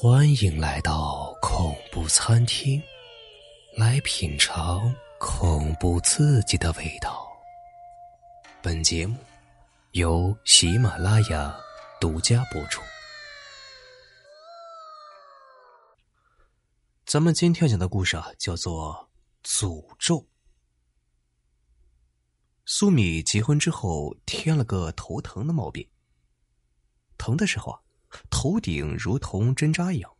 欢迎来到恐怖餐厅，来品尝恐怖刺激的味道。本节目由喜马拉雅独家播出。咱们今天讲的故事啊，叫做《诅咒》。苏米结婚之后添了个头疼的毛病，疼的时候啊。头顶如同针扎一样，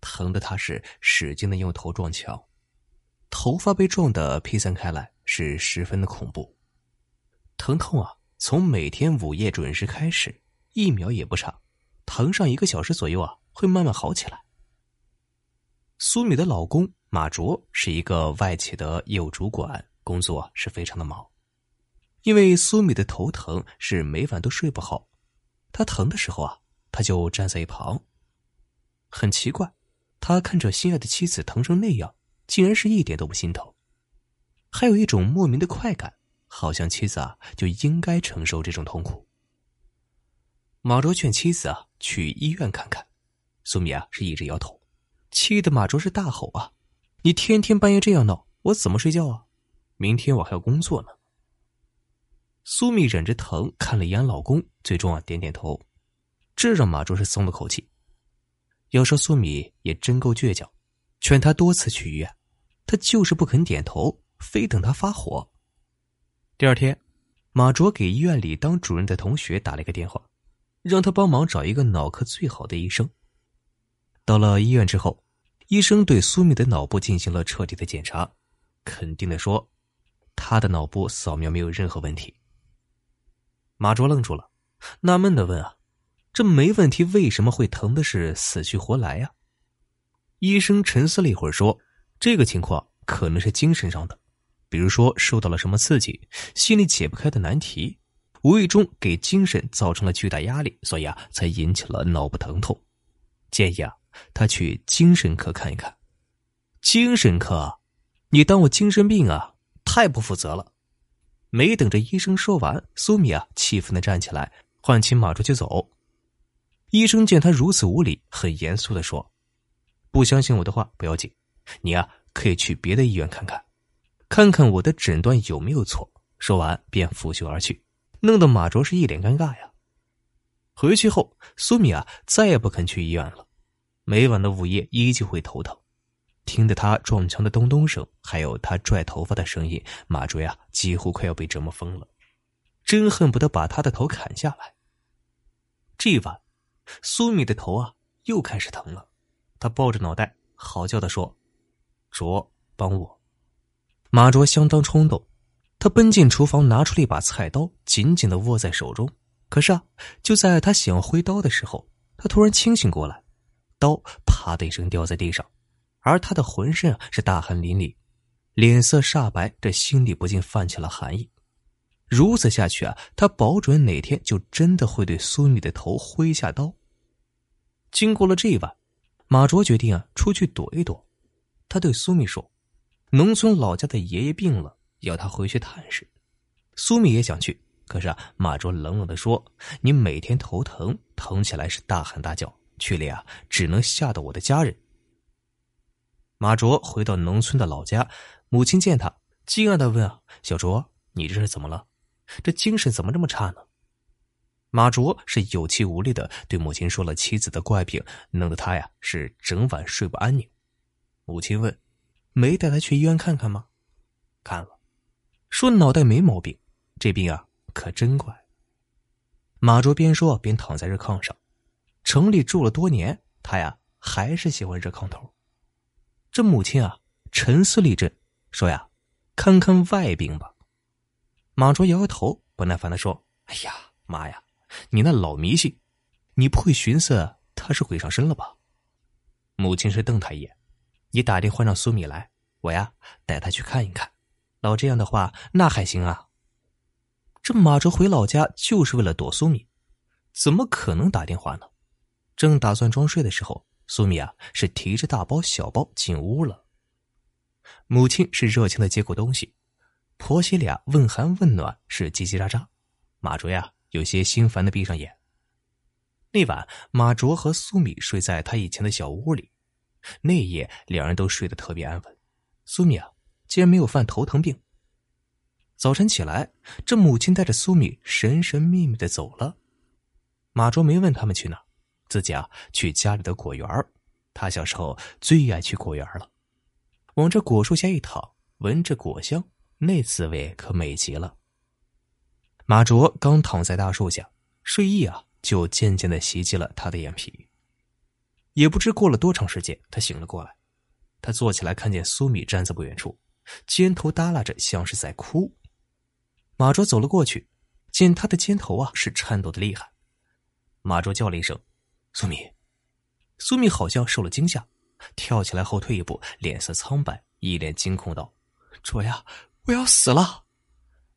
疼的他是使劲的用头撞墙，头发被撞得披散开来，是十分的恐怖。疼痛啊，从每天午夜准时开始，一秒也不差，疼上一个小时左右啊，会慢慢好起来。苏米的老公马卓是一个外企的业务主管，工作是非常的忙，因为苏米的头疼是每晚都睡不好，他疼的时候啊。他就站在一旁，很奇怪，他看着心爱的妻子疼成那样，竟然是一点都不心疼，还有一种莫名的快感，好像妻子啊就应该承受这种痛苦。马卓劝妻子啊去医院看看，苏米啊是一直摇头，气得马卓是大吼啊：“你天天半夜这样闹，我怎么睡觉啊？明天我还要工作呢。”苏米忍着疼看了一眼老公，最终啊点点头。这让马卓是松了口气。要说苏米也真够倔强，劝他多次去医院，他就是不肯点头，非等他发火。第二天，马卓给医院里当主任的同学打了一个电话，让他帮忙找一个脑科最好的医生。到了医院之后，医生对苏米的脑部进行了彻底的检查，肯定的说，他的脑部扫描没有任何问题。马卓愣住了，纳闷的问啊。这没问题，为什么会疼的是死去活来呀？医生沉思了一会儿，说：“这个情况可能是精神上的，比如说受到了什么刺激，心里解不开的难题，无意中给精神造成了巨大压力，所以啊，才引起了脑部疼痛。建议啊，他去精神科看一看。精神科？你当我精神病啊？太不负责了！”没等着医生说完，苏米啊，气愤的站起来，唤起马卓就走。医生见他如此无礼，很严肃的说：“不相信我的话不要紧，你啊可以去别的医院看看，看看我的诊断有没有错。”说完便拂袖而去，弄得马卓是一脸尴尬呀。回去后，苏米啊再也不肯去医院了，每晚的午夜依旧会头疼，听着他撞墙的咚咚声，还有他拽头发的声音，马卓呀几乎快要被折磨疯了，真恨不得把他的头砍下来。这晚。苏米的头啊，又开始疼了。他抱着脑袋，嚎叫的说：“卓，帮我！”马卓相当冲动，他奔进厨房，拿出了一把菜刀，紧紧的握在手中。可是啊，就在他想要挥刀的时候，他突然清醒过来，刀啪的一声掉在地上，而他的浑身啊是大汗淋漓，脸色煞白，这心里不禁泛起了寒意。如此下去啊，他保准哪天就真的会对苏米的头挥下刀。经过了这一晚，马卓决定啊出去躲一躲。他对苏米说：“农村老家的爷爷病了，要他回去探视。”苏米也想去，可是啊，马卓冷冷的说：“你每天头疼，疼起来是大喊大叫，去了呀只能吓到我的家人。”马卓回到农村的老家，母亲见他，惊讶的问：“啊，小卓，你这是怎么了？这精神怎么这么差呢？”马卓是有气无力的对母亲说了妻子的怪病，弄得他呀是整晚睡不安宁。母亲问：“没带他去医院看看吗？”看了，说脑袋没毛病，这病啊可真怪。马卓边说边躺在热炕上，城里住了多年，他呀还是喜欢热炕头。这母亲啊沉思了一阵，说呀：“看看外病吧。”马卓摇摇头，不耐烦的说：“哎呀，妈呀！”你那老迷信，你不会寻思他是鬼上身了吧？母亲是瞪他一眼。你打电话让苏米来，我呀带他去看一看。老这样的话，那还行啊。这马哲回老家就是为了躲苏米，怎么可能打电话呢？正打算装睡的时候，苏米啊是提着大包小包进屋了。母亲是热情的接过东西，婆媳俩问寒问暖，是叽叽喳喳。马卓呀。有些心烦的闭上眼。那晚，马卓和苏米睡在他以前的小屋里。那夜，两人都睡得特别安稳。苏米啊，竟然没有犯头疼病。早晨起来，这母亲带着苏米神神秘秘的走了。马卓没问他们去哪，自己啊去家里的果园他小时候最爱去果园了，往这果树下一躺，闻着果香，那滋味可美极了。马卓刚躺在大树下，睡意啊就渐渐的袭击了他的眼皮。也不知过了多长时间，他醒了过来。他坐起来，看见苏米站在不远处，肩头耷拉着，像是在哭。马卓走了过去，见他的肩头啊是颤抖的厉害。马卓叫了一声：“苏米。”苏米好像受了惊吓，跳起来后退一步，脸色苍白，一脸惊恐道：“卓呀，我要死了！”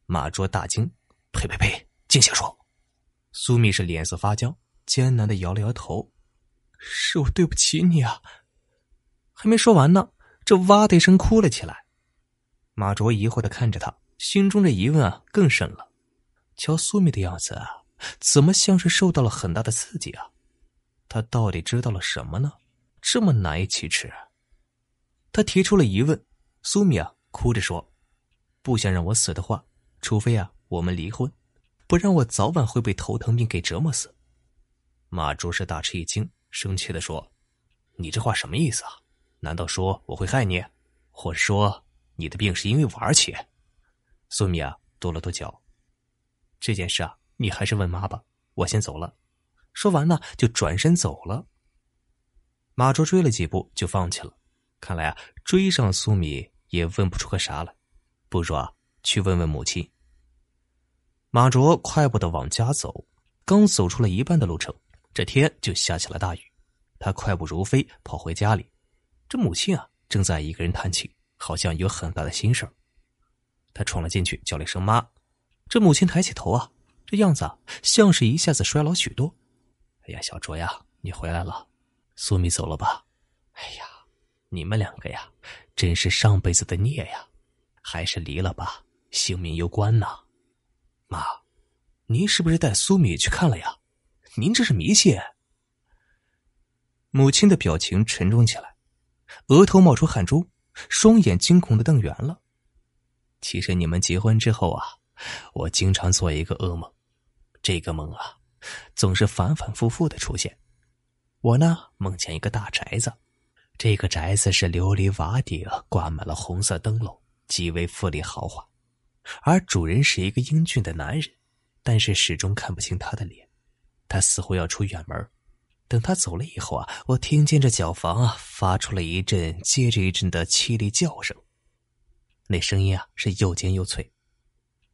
马卓大惊：“呸呸呸！静下说。”苏米是脸色发僵，艰难的摇了摇头：“是我对不起你啊。”还没说完呢，这哇的一声哭了起来。马卓疑惑的看着他，心中的疑问啊更深了。瞧苏米的样子啊，怎么像是受到了很大的刺激啊？他到底知道了什么呢？这么难以启齿。他提出了疑问。苏米啊，哭着说：“不想让我死的话，除非啊我们离婚，不然我早晚会被头疼病给折磨死。”马卓是大吃一惊，生气的说：“你这话什么意思啊？难道说我会害你，或者说你的病是因为我而起？”苏米啊，跺了跺脚：“这件事啊，你还是问妈吧，我先走了。”说完呢，就转身走了。马卓追了几步，就放弃了。看来啊，追上苏米也问不出个啥来，不如啊，去问问母亲。马卓快步的往家走，刚走出了一半的路程，这天就下起了大雨。他快步如飞跑回家里，这母亲啊，正在一个人叹气，好像有很大的心事他闯了进去，叫了一声“妈”。这母亲抬起头啊，这样子啊，像是一下子衰老许多。哎呀，小卓呀，你回来了，苏米走了吧？哎呀，你们两个呀，真是上辈子的孽呀，还是离了吧，性命攸关呐。妈，您是不是带苏米去看了呀？您这是迷信。母亲的表情沉重起来，额头冒出汗珠，双眼惊恐的瞪圆了。其实你们结婚之后啊，我经常做一个噩梦，这个梦啊。总是反反复复的出现。我呢，梦见一个大宅子，这个宅子是琉璃瓦顶，挂满了红色灯笼，极为富丽豪华。而主人是一个英俊的男人，但是始终看不清他的脸。他似乎要出远门。等他走了以后啊，我听见这脚房啊发出了一阵接着一阵的凄厉叫声，那声音啊是又尖又脆，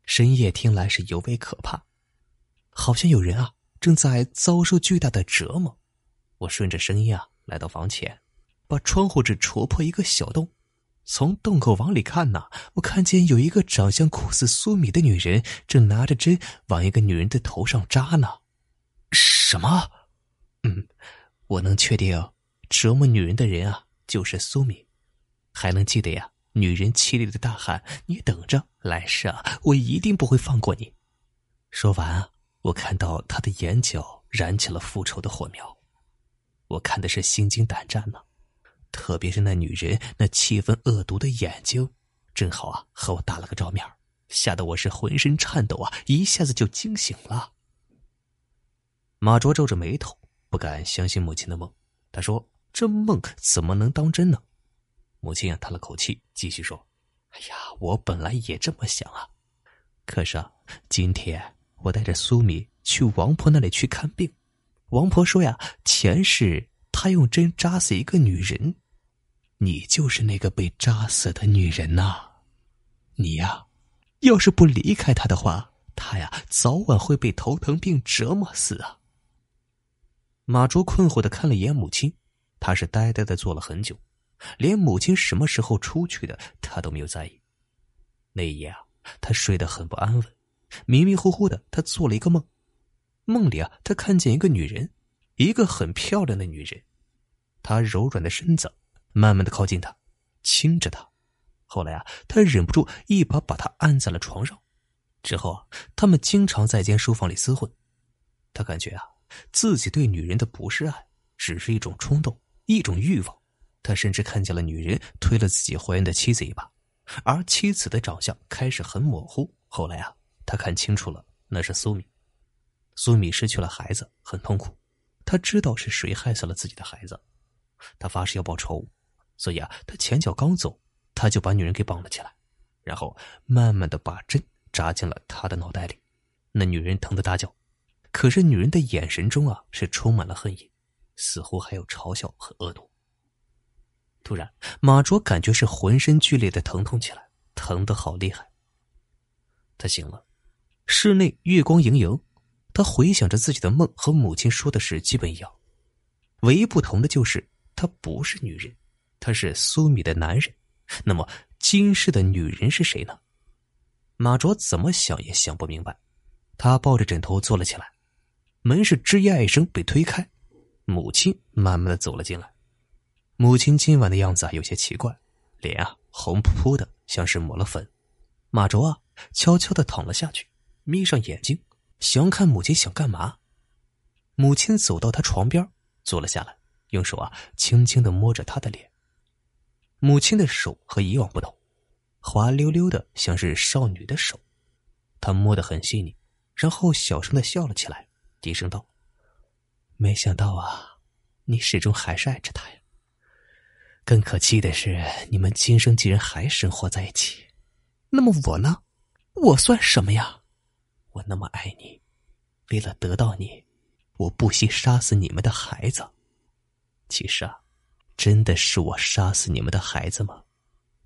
深夜听来是尤为可怕，好像有人啊。正在遭受巨大的折磨，我顺着声音啊来到房前，把窗户纸戳破一个小洞，从洞口往里看呐，我看见有一个长相酷似苏米的女人正拿着针往一个女人的头上扎呢。什么？嗯，我能确定折磨女人的人啊就是苏米，还能记得呀？女人凄厉的大喊：“你等着，来世啊，我一定不会放过你。”说完啊。我看到他的眼角燃起了复仇的火苗，我看的是心惊胆战呢，特别是那女人那气愤恶毒的眼睛，正好啊和我打了个照面，吓得我是浑身颤抖啊，一下子就惊醒了。马卓皱着眉头，不敢相信母亲的梦，他说：“这梦怎么能当真呢？”母亲啊叹了口气，继续说：“哎呀，我本来也这么想啊，可是啊，今天……”我带着苏米去王婆那里去看病，王婆说呀，前世他用针扎死一个女人，你就是那个被扎死的女人呐，你呀，要是不离开他的话，他呀早晚会被头疼病折磨死啊。马卓困惑的看了一眼母亲，他是呆呆的坐了很久，连母亲什么时候出去的他都没有在意。那一夜啊，他睡得很不安稳。迷迷糊糊的，他做了一个梦，梦里啊，他看见一个女人，一个很漂亮的女人，他柔软的身子慢慢的靠近他，亲着他，后来啊，他忍不住一把把她按在了床上，之后啊，他们经常在一间书房里厮混，他感觉啊，自己对女人的不是爱，只是一种冲动，一种欲望。他甚至看见了女人推了自己怀孕的妻子一把，而妻子的长相开始很模糊。后来啊，他看清楚了，那是苏米。苏米失去了孩子，很痛苦。他知道是谁害死了自己的孩子，他发誓要报仇。所以啊，他前脚刚走，他就把女人给绑了起来，然后慢慢的把针扎进了他的脑袋里。那女人疼得大叫，可是女人的眼神中啊，是充满了恨意，似乎还有嘲笑和恶毒。突然，马卓感觉是浑身剧烈的疼痛起来，疼得好厉害。他醒了，室内月光盈盈，他回想着自己的梦和母亲说的是基本一样，唯一不同的就是他不是女人，他是苏米的男人。那么今世的女人是谁呢？马卓怎么想也想不明白。他抱着枕头坐了起来，门是吱呀一声被推开，母亲慢慢的走了进来。母亲今晚的样子啊，有些奇怪，脸啊红扑扑的，像是抹了粉。马卓啊，悄悄的躺了下去，眯上眼睛，想看母亲想干嘛。母亲走到他床边，坐了下来，用手啊轻轻的摸着他的脸。母亲的手和以往不同，滑溜溜的，像是少女的手，她摸得很细腻，然后小声的笑了起来，低声道：“没想到啊，你始终还是爱着他呀。”更可气的是，你们今生竟然还生活在一起。那么我呢？我算什么呀？我那么爱你，为了得到你，我不惜杀死你们的孩子。其实啊，真的是我杀死你们的孩子吗？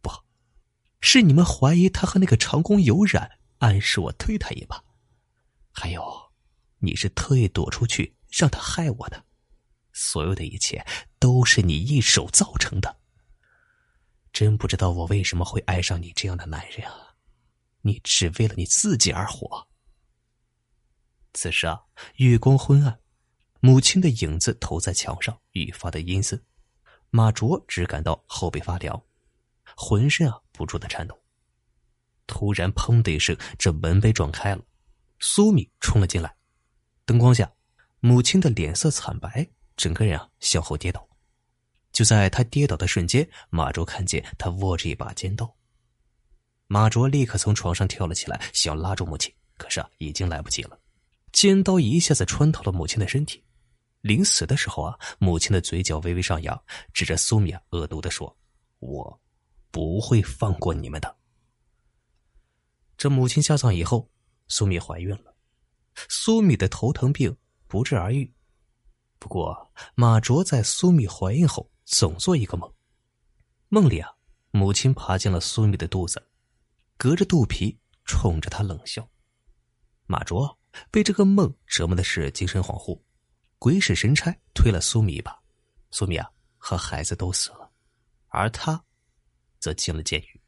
不，是你们怀疑他和那个长工有染，暗示我推他一把。还有，你是特意躲出去让他害我的。所有的一切都是你一手造成的。真不知道我为什么会爱上你这样的男人啊！你只为了你自己而活。此时啊，月光昏暗，母亲的影子投在墙上，愈发的阴森。马卓只感到后背发凉，浑身啊不住的颤抖。突然，砰的一声，这门被撞开了，苏米冲了进来。灯光下，母亲的脸色惨白。整个人啊向后跌倒，就在他跌倒的瞬间，马卓看见他握着一把尖刀。马卓立刻从床上跳了起来，想拉住母亲，可是啊已经来不及了，尖刀一下子穿透了母亲的身体。临死的时候啊，母亲的嘴角微微上扬，指着苏米恶毒的说：“我不会放过你们的。”这母亲下葬以后，苏米怀孕了，苏米的头疼病不治而愈。不过，马卓在苏米怀孕后总做一个梦，梦里啊，母亲爬进了苏米的肚子，隔着肚皮冲着他冷笑。马卓被这个梦折磨的是精神恍惚，鬼使神差推了苏米一把，苏米啊和孩子都死了，而他则进了监狱。